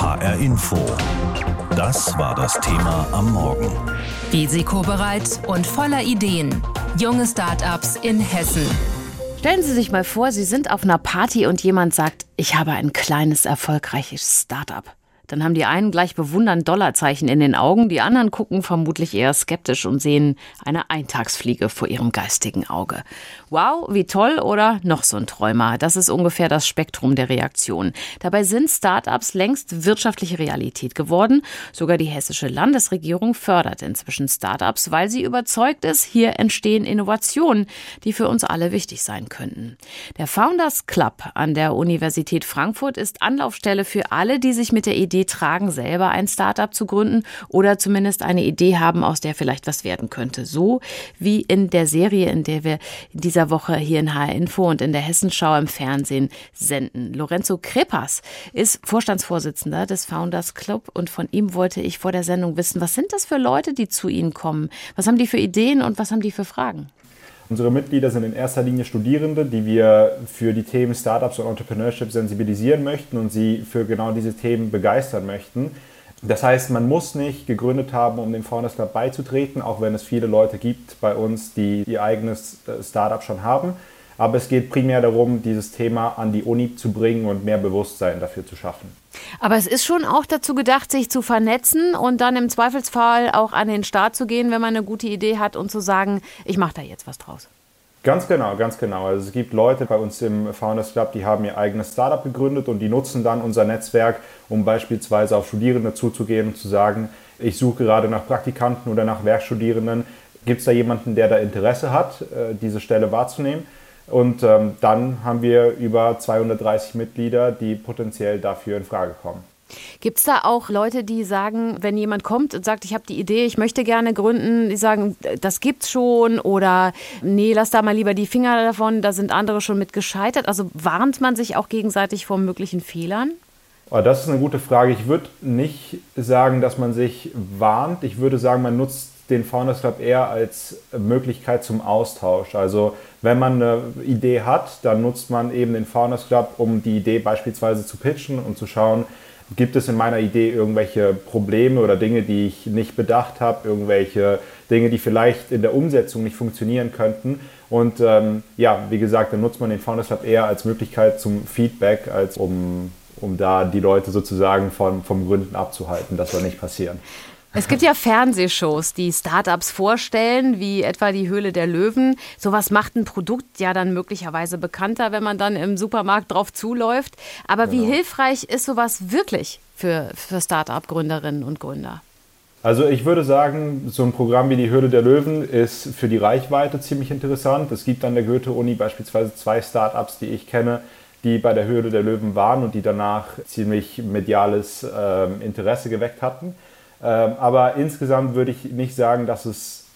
HR Info. Das war das Thema am Morgen. Risikobereit und voller Ideen. Junge Startups in Hessen. Stellen Sie sich mal vor, Sie sind auf einer Party und jemand sagt, ich habe ein kleines, erfolgreiches Startup. Dann haben die einen gleich bewundernd Dollarzeichen in den Augen, die anderen gucken vermutlich eher skeptisch und sehen eine Eintagsfliege vor ihrem geistigen Auge. Wow, wie toll oder noch so ein Träumer. Das ist ungefähr das Spektrum der Reaktion. Dabei sind Start-ups längst wirtschaftliche Realität geworden. Sogar die hessische Landesregierung fördert inzwischen Start-ups, weil sie überzeugt ist, hier entstehen Innovationen, die für uns alle wichtig sein könnten. Der Founders Club an der Universität Frankfurt ist Anlaufstelle für alle, die sich mit der Idee Idee tragen, selber ein Startup zu gründen oder zumindest eine Idee haben, aus der vielleicht was werden könnte. So wie in der Serie, in der wir in dieser Woche hier in HR Info und in der Hessenschau im Fernsehen senden. Lorenzo Krepas ist Vorstandsvorsitzender des Founders Club und von ihm wollte ich vor der Sendung wissen, was sind das für Leute, die zu Ihnen kommen? Was haben die für Ideen und was haben die für Fragen? Unsere Mitglieder sind in erster Linie Studierende, die wir für die Themen Startups und Entrepreneurship sensibilisieren möchten und sie für genau diese Themen begeistern möchten. Das heißt, man muss nicht gegründet haben, um dem Founders Club beizutreten, auch wenn es viele Leute gibt bei uns, die ihr eigenes Startup schon haben. Aber es geht primär darum, dieses Thema an die Uni zu bringen und mehr Bewusstsein dafür zu schaffen. Aber es ist schon auch dazu gedacht, sich zu vernetzen und dann im Zweifelsfall auch an den Start zu gehen, wenn man eine gute Idee hat und zu sagen, ich mache da jetzt was draus. Ganz genau, ganz genau. Also es gibt Leute bei uns im Founders Club, die haben ihr eigenes Startup gegründet und die nutzen dann unser Netzwerk, um beispielsweise auf Studierende zuzugehen und zu sagen, ich suche gerade nach Praktikanten oder nach Werkstudierenden. Gibt es da jemanden, der da Interesse hat, äh, diese Stelle wahrzunehmen? Und ähm, dann haben wir über 230 Mitglieder, die potenziell dafür in Frage kommen. Gibt es da auch Leute, die sagen, wenn jemand kommt und sagt, ich habe die Idee, ich möchte gerne gründen, die sagen, das gibt's schon oder nee, lass da mal lieber die Finger davon, da sind andere schon mit gescheitert. Also warnt man sich auch gegenseitig vor möglichen Fehlern? Das ist eine gute Frage. Ich würde nicht sagen, dass man sich warnt. Ich würde sagen, man nutzt den Founders Club eher als Möglichkeit zum Austausch. Also wenn man eine Idee hat, dann nutzt man eben den Founders Club, um die Idee beispielsweise zu pitchen und zu schauen, gibt es in meiner Idee irgendwelche Probleme oder Dinge, die ich nicht bedacht habe, irgendwelche Dinge, die vielleicht in der Umsetzung nicht funktionieren könnten. Und ähm, ja, wie gesagt, dann nutzt man den Founders Club eher als Möglichkeit zum Feedback, als um, um da die Leute sozusagen von, vom Gründen abzuhalten. Das soll nicht passieren. Es gibt ja Fernsehshows, die Startups vorstellen, wie etwa die Höhle der Löwen. Sowas macht ein Produkt ja dann möglicherweise bekannter, wenn man dann im Supermarkt drauf zuläuft. Aber genau. wie hilfreich ist sowas wirklich für, für Startup-Gründerinnen und Gründer? Also ich würde sagen, so ein Programm wie die Höhle der Löwen ist für die Reichweite ziemlich interessant. Es gibt an der Goethe-Uni beispielsweise zwei Startups, die ich kenne, die bei der Höhle der Löwen waren und die danach ziemlich mediales äh, Interesse geweckt hatten. Ähm, aber insgesamt würde ich nicht sagen, dass es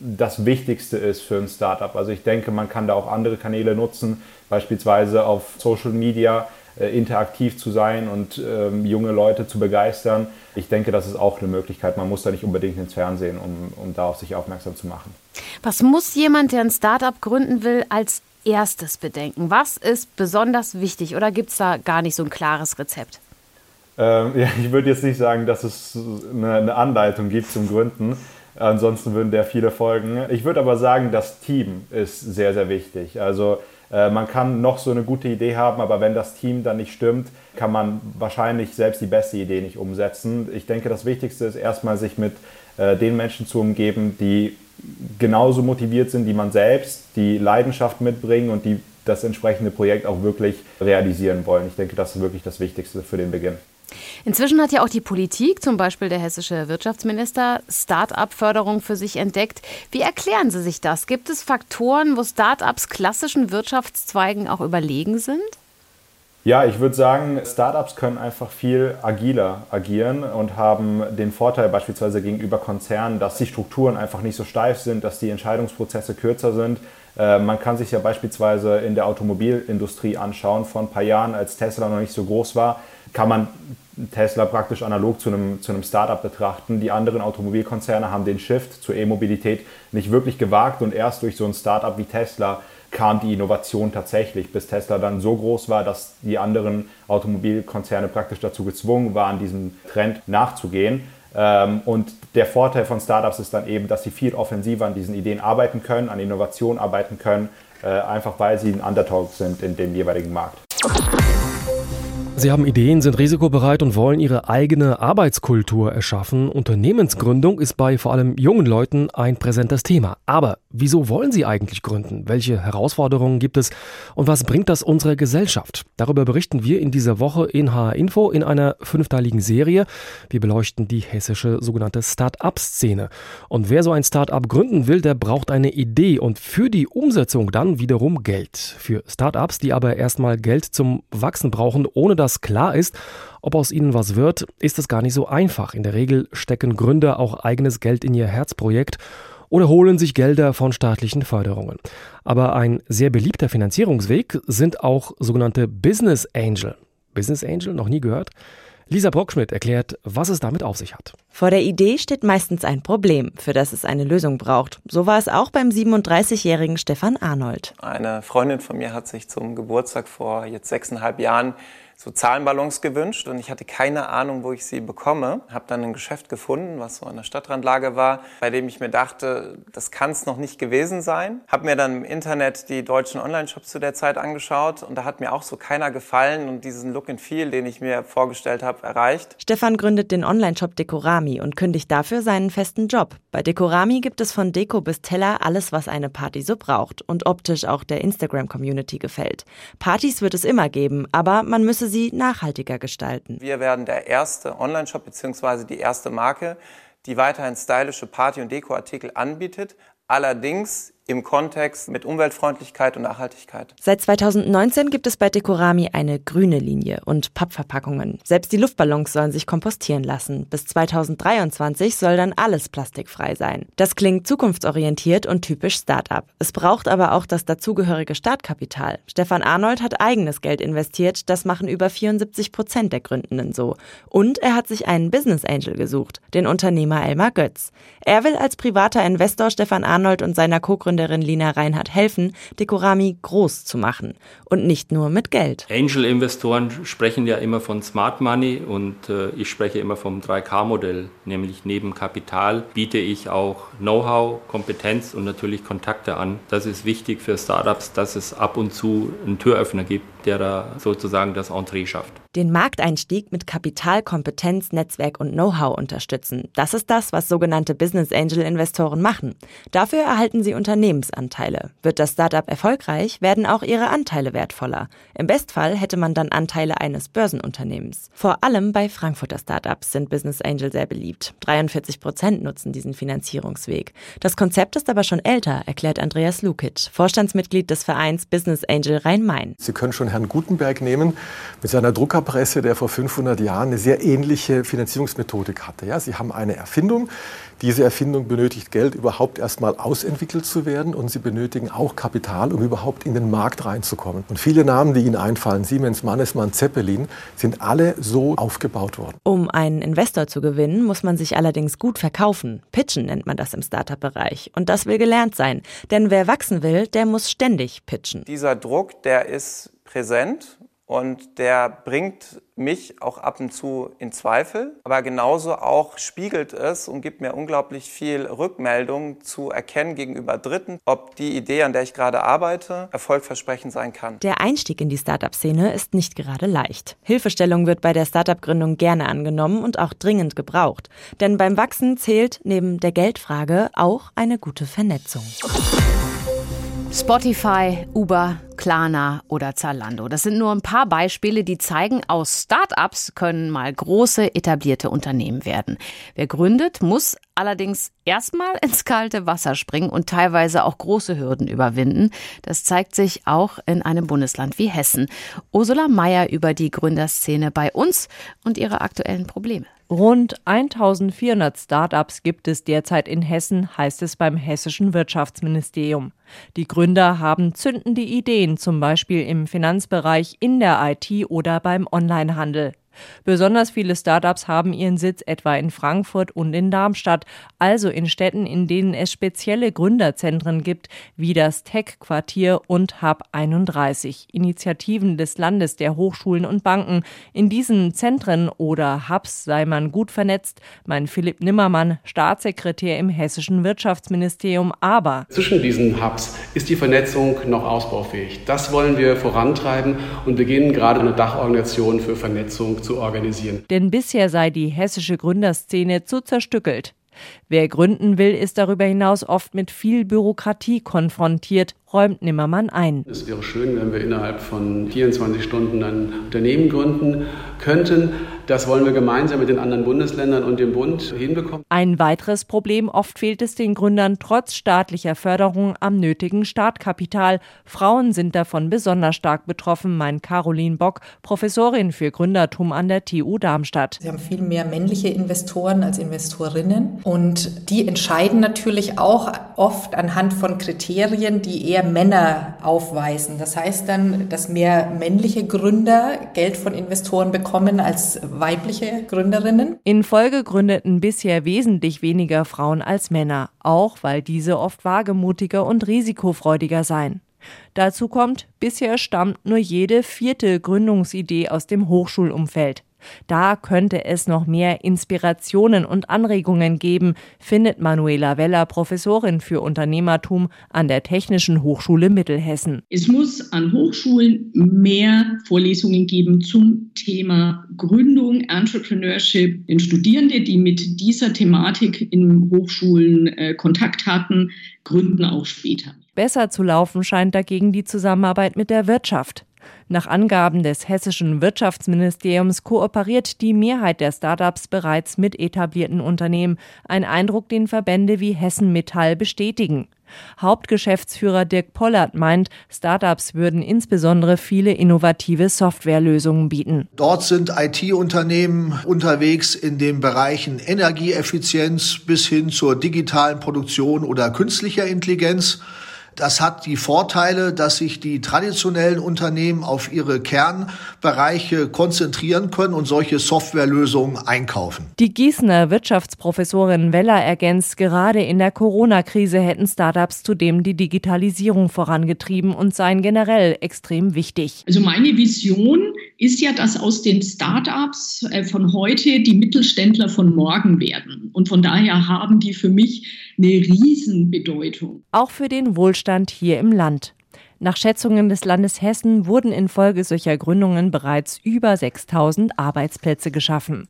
das Wichtigste ist für ein Startup. Also ich denke, man kann da auch andere Kanäle nutzen, beispielsweise auf Social Media äh, interaktiv zu sein und ähm, junge Leute zu begeistern. Ich denke, das ist auch eine Möglichkeit. Man muss da nicht unbedingt ins Fernsehen, um, um da sich aufmerksam zu machen. Was muss jemand, der ein Startup gründen will, als erstes bedenken? Was ist besonders wichtig oder gibt es da gar nicht so ein klares Rezept? Ähm, ja, ich würde jetzt nicht sagen, dass es eine, eine, Anleitung gibt zum Gründen. Ansonsten würden der viele folgen. Ich würde aber sagen, das Team ist sehr, sehr wichtig. Also äh, man kann noch so eine gute Idee haben, aber wenn das Team dann nicht stimmt, kann man wahrscheinlich selbst die beste Idee nicht umsetzen. Ich denke, das Wichtigste ist erstmal, sich mit äh, den Menschen zu umgeben, die genauso motiviert sind wie man selbst, die Leidenschaft mitbringen und die das entsprechende Projekt auch wirklich realisieren wollen. Ich denke, das ist wirklich das Wichtigste für den Beginn. Inzwischen hat ja auch die Politik, zum Beispiel der hessische Wirtschaftsminister, Start-up-Förderung für sich entdeckt. Wie erklären Sie sich das? Gibt es Faktoren, wo Start-ups klassischen Wirtschaftszweigen auch überlegen sind? Ja, ich würde sagen, Startups können einfach viel agiler agieren und haben den Vorteil beispielsweise gegenüber Konzernen, dass die Strukturen einfach nicht so steif sind, dass die Entscheidungsprozesse kürzer sind. Äh, man kann sich ja beispielsweise in der Automobilindustrie anschauen, vor ein paar Jahren, als Tesla noch nicht so groß war, kann man Tesla praktisch analog zu einem, zu einem Startup betrachten. Die anderen Automobilkonzerne haben den Shift zur E-Mobilität nicht wirklich gewagt und erst durch so ein Startup wie Tesla kam die Innovation tatsächlich, bis Tesla dann so groß war, dass die anderen Automobilkonzerne praktisch dazu gezwungen waren, diesem Trend nachzugehen. Ähm, und der Vorteil von Startups ist dann eben, dass sie viel offensiver an diesen Ideen arbeiten können, an Innovation arbeiten können, äh, einfach weil sie ein Underdog sind in dem jeweiligen Markt. Sie haben Ideen, sind risikobereit und wollen ihre eigene Arbeitskultur erschaffen. Unternehmensgründung ist bei vor allem jungen Leuten ein präsentes Thema. Aber wieso wollen sie eigentlich gründen? Welche Herausforderungen gibt es und was bringt das unserer Gesellschaft? Darüber berichten wir in dieser Woche in HR Info in einer fünfteiligen Serie. Wir beleuchten die hessische sogenannte Start-up-Szene. Und wer so ein Start-up gründen will, der braucht eine Idee und für die Umsetzung dann wiederum Geld. Für Start-ups, die aber erstmal Geld zum Wachsen brauchen, ohne dass das klar ist, ob aus ihnen was wird, ist es gar nicht so einfach. In der Regel stecken Gründer auch eigenes Geld in ihr Herzprojekt oder holen sich Gelder von staatlichen Förderungen. Aber ein sehr beliebter Finanzierungsweg sind auch sogenannte Business Angel. Business Angel, noch nie gehört? Lisa Brockschmidt erklärt, was es damit auf sich hat. Vor der Idee steht meistens ein Problem, für das es eine Lösung braucht. So war es auch beim 37-jährigen Stefan Arnold. Eine Freundin von mir hat sich zum Geburtstag vor jetzt sechseinhalb Jahren so Zahlenballons gewünscht und ich hatte keine Ahnung, wo ich sie bekomme. Habe dann ein Geschäft gefunden, was so an der Stadtrandlage war, bei dem ich mir dachte, das kann es noch nicht gewesen sein. Habe mir dann im Internet die deutschen Online-Shops zu der Zeit angeschaut und da hat mir auch so keiner gefallen und diesen Look and Feel, den ich mir vorgestellt habe, erreicht. Stefan gründet den Online-Shop Dekorami und kündigt dafür seinen festen Job. Bei Dekorami gibt es von Deko bis Teller alles, was eine Party so braucht und optisch auch der Instagram-Community gefällt. Partys wird es immer geben, aber man müsse sie nachhaltiger gestalten. Wir werden der erste Online-Shop bzw. die erste Marke, die weiterhin stylische Party- und Dekoartikel anbietet, allerdings im Kontext mit Umweltfreundlichkeit und Nachhaltigkeit. Seit 2019 gibt es bei Dekorami eine grüne Linie und Pappverpackungen. Selbst die Luftballons sollen sich kompostieren lassen. Bis 2023 soll dann alles plastikfrei sein. Das klingt zukunftsorientiert und typisch Start-up. Es braucht aber auch das dazugehörige Startkapital. Stefan Arnold hat eigenes Geld investiert. Das machen über 74 Prozent der Gründenden so. Und er hat sich einen Business Angel gesucht, den Unternehmer Elmar Götz. Er will als privater Investor Stefan Arnold und seiner Co-Gründerin Gründerin Lina Reinhardt helfen, Dekorami groß zu machen. Und nicht nur mit Geld. Angel-Investoren sprechen ja immer von Smart Money und äh, ich spreche immer vom 3K-Modell, nämlich neben Kapital biete ich auch Know-how, Kompetenz und natürlich Kontakte an. Das ist wichtig für Startups, dass es ab und zu einen Türöffner gibt, der da sozusagen das Entree schafft. Den Markteinstieg mit Kapital, Kompetenz, Netzwerk und Know-how unterstützen. Das ist das, was sogenannte Business Angel Investoren machen. Dafür erhalten sie Unternehmensanteile. Wird das Startup erfolgreich, werden auch ihre Anteile wertvoller. Im Bestfall hätte man dann Anteile eines Börsenunternehmens. Vor allem bei Frankfurter Startups sind Business Angel sehr beliebt. 43 Prozent nutzen diesen Finanzierungsweg. Das Konzept ist aber schon älter, erklärt Andreas Lukic, Vorstandsmitglied des Vereins Business Angel Rhein-Main. Sie können schon Herrn Gutenberg nehmen mit seiner Druckerpresse, der vor 500 Jahren eine sehr ähnliche Finanzierungsmethodik hatte. Ja, Sie haben eine Erfindung. Diese Erfindung benötigt Geld, überhaupt erstmal ausentwickelt zu werden. Und Sie benötigen auch Kapital, um überhaupt in den Markt reinzukommen. Und viele Namen, die Ihnen einfallen, Siemens, Mannesmann, Zeppelin, sind alle so aufgebaut worden. Um einen Investor zu gewinnen, muss man sich allerdings gut verkaufen. Pitchen nennt man das im Startup-Bereich. Und das will gelernt sein. Denn wer wachsen will, der muss ständig pitchen. Dieser Druck, der ist präsent und der bringt mich auch ab und zu in Zweifel, aber genauso auch spiegelt es und gibt mir unglaublich viel Rückmeldung zu erkennen gegenüber Dritten, ob die Idee, an der ich gerade arbeite, erfolgversprechend sein kann. Der Einstieg in die Startup-Szene ist nicht gerade leicht. Hilfestellung wird bei der Startup-Gründung gerne angenommen und auch dringend gebraucht. Denn beim Wachsen zählt neben der Geldfrage auch eine gute Vernetzung. Spotify, Uber, Klarna oder Zalando. Das sind nur ein paar Beispiele, die zeigen, aus Startups können mal große etablierte Unternehmen werden. Wer gründet, muss allerdings erstmal ins kalte Wasser springen und teilweise auch große Hürden überwinden. Das zeigt sich auch in einem Bundesland wie Hessen. Ursula Mayer über die Gründerszene bei uns und ihre aktuellen Probleme. Rund 1400 Startups gibt es derzeit in Hessen, heißt es beim hessischen Wirtschaftsministerium. Die Gründer haben zündende Ideen, zum Beispiel im Finanzbereich, in der IT oder beim Onlinehandel. Besonders viele Startups haben ihren Sitz etwa in Frankfurt und in Darmstadt, also in Städten, in denen es spezielle Gründerzentren gibt, wie das Tech-Quartier und Hub 31, Initiativen des Landes der Hochschulen und Banken. In diesen Zentren oder Hubs sei man gut vernetzt, mein Philipp Nimmermann, Staatssekretär im hessischen Wirtschaftsministerium, aber zwischen diesen Hubs ist die Vernetzung noch ausbaufähig. Das wollen wir vorantreiben und beginnen gerade eine Dachorganisation für Vernetzung zu organisieren. Denn bisher sei die hessische Gründerszene zu zerstückelt. Wer gründen will, ist darüber hinaus oft mit viel Bürokratie konfrontiert, räumt Nimmermann ein. Es wäre schön, wenn wir innerhalb von 24 Stunden ein Unternehmen gründen könnten. Das wollen wir gemeinsam mit den anderen Bundesländern und dem Bund hinbekommen. Ein weiteres Problem, oft fehlt es den Gründern trotz staatlicher Förderung am nötigen Startkapital. Frauen sind davon besonders stark betroffen, meint Caroline Bock, Professorin für Gründertum an der TU Darmstadt. Sie haben viel mehr männliche Investoren als Investorinnen und die entscheiden natürlich auch oft anhand von Kriterien, die eher Männer aufweisen. Das heißt dann, dass mehr männliche Gründer Geld von Investoren bekommen als weibliche Gründerinnen. In Folge gründeten bisher wesentlich weniger Frauen als Männer, auch weil diese oft wagemutiger und risikofreudiger seien. Dazu kommt, bisher stammt nur jede vierte Gründungsidee aus dem Hochschulumfeld. Da könnte es noch mehr Inspirationen und Anregungen geben, findet Manuela Weller, Professorin für Unternehmertum an der Technischen Hochschule Mittelhessen. Es muss an Hochschulen mehr Vorlesungen geben zum Thema Gründung, Entrepreneurship. Denn Studierende, die mit dieser Thematik in Hochschulen äh, Kontakt hatten, gründen auch später. Besser zu laufen scheint dagegen die Zusammenarbeit mit der Wirtschaft. Nach Angaben des hessischen Wirtschaftsministeriums kooperiert die Mehrheit der Startups bereits mit etablierten Unternehmen, ein Eindruck, den Verbände wie Hessen Metall bestätigen. Hauptgeschäftsführer Dirk Pollert meint, Startups würden insbesondere viele innovative Softwarelösungen bieten. Dort sind IT-Unternehmen unterwegs in den Bereichen Energieeffizienz bis hin zur digitalen Produktion oder künstlicher Intelligenz. Das hat die Vorteile, dass sich die traditionellen Unternehmen auf ihre Kernbereiche konzentrieren können und solche Softwarelösungen einkaufen. Die Gießener Wirtschaftsprofessorin Weller ergänzt, gerade in der Corona-Krise hätten Startups zudem die Digitalisierung vorangetrieben und seien generell extrem wichtig. Also meine Vision ist ja, dass aus den Startups äh, von heute die Mittelständler von morgen werden. Und von daher haben die für mich eine Riesenbedeutung. Auch für den Wohlstand hier im Land. Nach Schätzungen des Landes Hessen wurden infolge solcher Gründungen bereits über 6000 Arbeitsplätze geschaffen.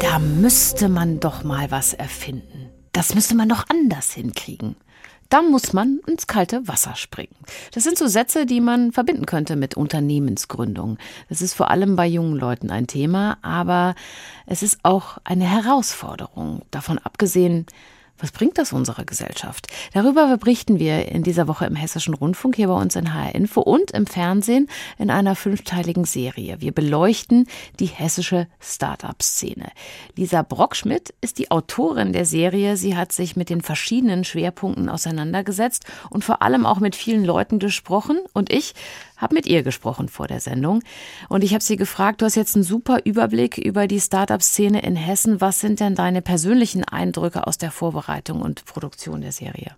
Da müsste man doch mal was erfinden. Das müsste man doch anders hinkriegen dann muss man ins kalte Wasser springen. Das sind so Sätze, die man verbinden könnte mit Unternehmensgründung. Das ist vor allem bei jungen Leuten ein Thema, aber es ist auch eine Herausforderung. Davon abgesehen, was bringt das unserer Gesellschaft? Darüber berichten wir in dieser Woche im Hessischen Rundfunk hier bei uns in HR Info und im Fernsehen in einer fünfteiligen Serie. Wir beleuchten die hessische Start-up-Szene. Lisa Brockschmidt ist die Autorin der Serie. Sie hat sich mit den verschiedenen Schwerpunkten auseinandergesetzt und vor allem auch mit vielen Leuten gesprochen. Und ich habe mit ihr gesprochen vor der Sendung und ich habe sie gefragt, du hast jetzt einen super Überblick über die Startup-Szene in Hessen. Was sind denn deine persönlichen Eindrücke aus der Vorbereitung und Produktion der Serie?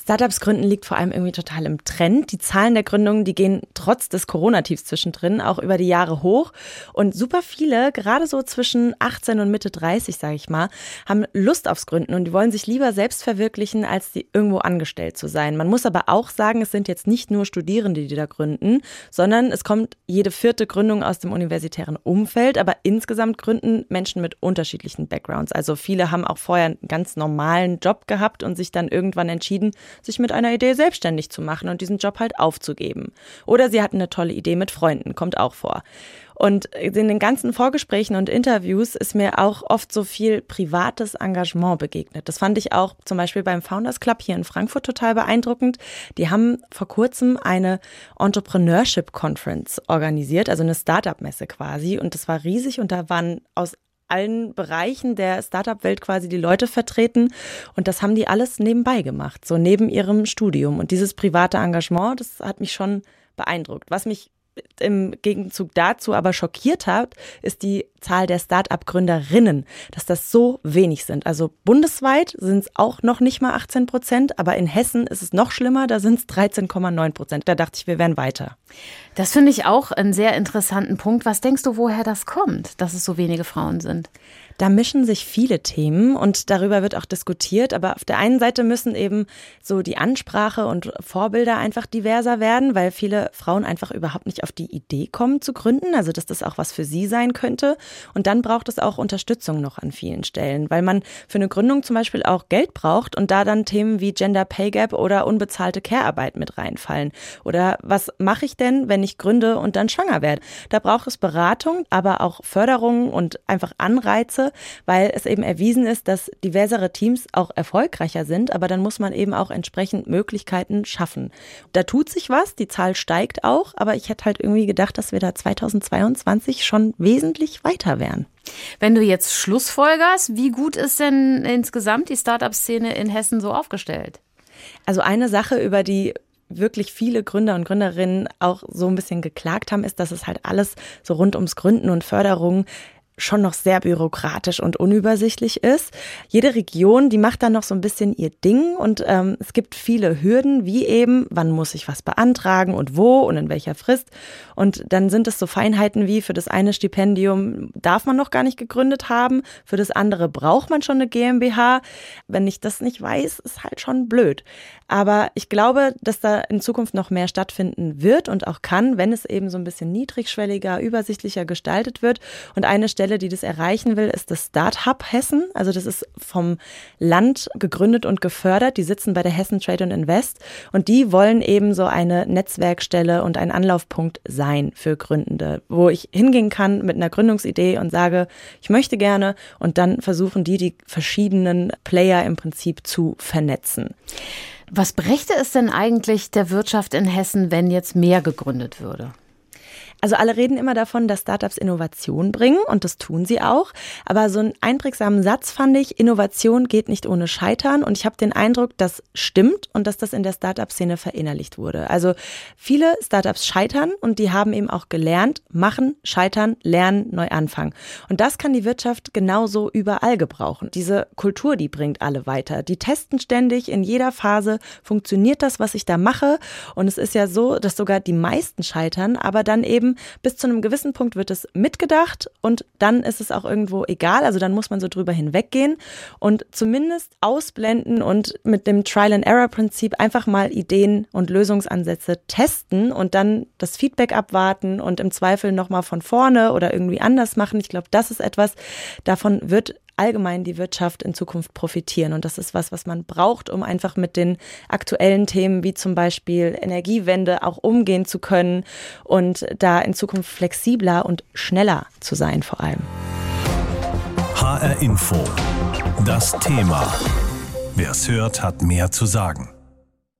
Startups gründen liegt vor allem irgendwie total im Trend. Die Zahlen der Gründungen, die gehen trotz des Corona-Tiefs zwischendrin auch über die Jahre hoch. Und super viele, gerade so zwischen 18 und Mitte 30, sage ich mal, haben Lust aufs Gründen und die wollen sich lieber selbst verwirklichen, als die irgendwo angestellt zu sein. Man muss aber auch sagen, es sind jetzt nicht nur Studierende, die da gründen, sondern es kommt jede vierte Gründung aus dem universitären Umfeld. Aber insgesamt gründen Menschen mit unterschiedlichen Backgrounds. Also viele haben auch vorher einen ganz normalen Job gehabt und sich dann irgendwann entschieden, sich mit einer Idee selbstständig zu machen und diesen Job halt aufzugeben. Oder sie hatten eine tolle Idee mit Freunden, kommt auch vor. Und in den ganzen Vorgesprächen und Interviews ist mir auch oft so viel privates Engagement begegnet. Das fand ich auch zum Beispiel beim Founders Club hier in Frankfurt total beeindruckend. Die haben vor kurzem eine Entrepreneurship Conference organisiert, also eine Startup-Messe quasi. Und das war riesig und da waren aus allen Bereichen der Startup-Welt quasi die Leute vertreten. Und das haben die alles nebenbei gemacht, so neben ihrem Studium. Und dieses private Engagement, das hat mich schon beeindruckt. Was mich im Gegenzug dazu aber schockiert hat, ist die Zahl der Start-up-Gründerinnen, dass das so wenig sind. Also bundesweit sind es auch noch nicht mal 18 Prozent, aber in Hessen ist es noch schlimmer, da sind es 13,9 Prozent. Da dachte ich, wir wären weiter. Das finde ich auch einen sehr interessanten Punkt. Was denkst du, woher das kommt, dass es so wenige Frauen sind? Da mischen sich viele Themen und darüber wird auch diskutiert. Aber auf der einen Seite müssen eben so die Ansprache und Vorbilder einfach diverser werden, weil viele Frauen einfach überhaupt nicht auf die Idee kommen zu gründen. Also, dass das auch was für sie sein könnte. Und dann braucht es auch Unterstützung noch an vielen Stellen, weil man für eine Gründung zum Beispiel auch Geld braucht und da dann Themen wie Gender Pay Gap oder unbezahlte Care-Arbeit mit reinfallen. Oder was mache ich denn, wenn ich gründe und dann schwanger werde? Da braucht es Beratung, aber auch Förderung und einfach Anreize, weil es eben erwiesen ist, dass diversere Teams auch erfolgreicher sind, aber dann muss man eben auch entsprechend Möglichkeiten schaffen. Da tut sich was, die Zahl steigt auch, aber ich hätte halt irgendwie gedacht, dass wir da 2022 schon wesentlich weiter wären. Wenn du jetzt Schlussfolgerst, wie gut ist denn insgesamt die Startup-Szene in Hessen so aufgestellt? Also eine Sache, über die wirklich viele Gründer und Gründerinnen auch so ein bisschen geklagt haben, ist, dass es halt alles so rund ums Gründen und Förderung schon noch sehr bürokratisch und unübersichtlich ist. Jede Region, die macht dann noch so ein bisschen ihr Ding und ähm, es gibt viele Hürden, wie eben, wann muss ich was beantragen und wo und in welcher Frist. Und dann sind es so Feinheiten wie für das eine Stipendium darf man noch gar nicht gegründet haben, für das andere braucht man schon eine GmbH. Wenn ich das nicht weiß, ist halt schon blöd. Aber ich glaube, dass da in Zukunft noch mehr stattfinden wird und auch kann, wenn es eben so ein bisschen niedrigschwelliger, übersichtlicher gestaltet wird. Und eine Stelle, die das erreichen will, ist das Start-Hub Hessen. Also das ist vom Land gegründet und gefördert. Die sitzen bei der Hessen Trade and Invest und die wollen eben so eine Netzwerkstelle und ein Anlaufpunkt sein für Gründende, wo ich hingehen kann mit einer Gründungsidee und sage, ich möchte gerne und dann versuchen die die verschiedenen Player im Prinzip zu vernetzen. Was brächte es denn eigentlich der Wirtschaft in Hessen, wenn jetzt mehr gegründet würde? Also alle reden immer davon, dass Startups Innovation bringen und das tun sie auch. Aber so einen einprägsamen Satz fand ich, Innovation geht nicht ohne Scheitern. Und ich habe den Eindruck, das stimmt und dass das in der Startup-Szene verinnerlicht wurde. Also viele Startups scheitern und die haben eben auch gelernt, machen, scheitern, lernen, neu anfangen. Und das kann die Wirtschaft genauso überall gebrauchen. Diese Kultur, die bringt alle weiter. Die testen ständig in jeder Phase, funktioniert das, was ich da mache. Und es ist ja so, dass sogar die meisten scheitern, aber dann eben bis zu einem gewissen Punkt wird es mitgedacht und dann ist es auch irgendwo egal. Also dann muss man so drüber hinweggehen und zumindest ausblenden und mit dem Trial-and-Error-Prinzip einfach mal Ideen und Lösungsansätze testen und dann das Feedback abwarten und im Zweifel nochmal von vorne oder irgendwie anders machen. Ich glaube, das ist etwas, davon wird allgemein die Wirtschaft in Zukunft profitieren. Und das ist was, was man braucht, um einfach mit den aktuellen Themen wie zum Beispiel Energiewende auch umgehen zu können und da in Zukunft flexibler und schneller zu sein vor allem. HR Info. Das Thema. Wer es hört, hat mehr zu sagen.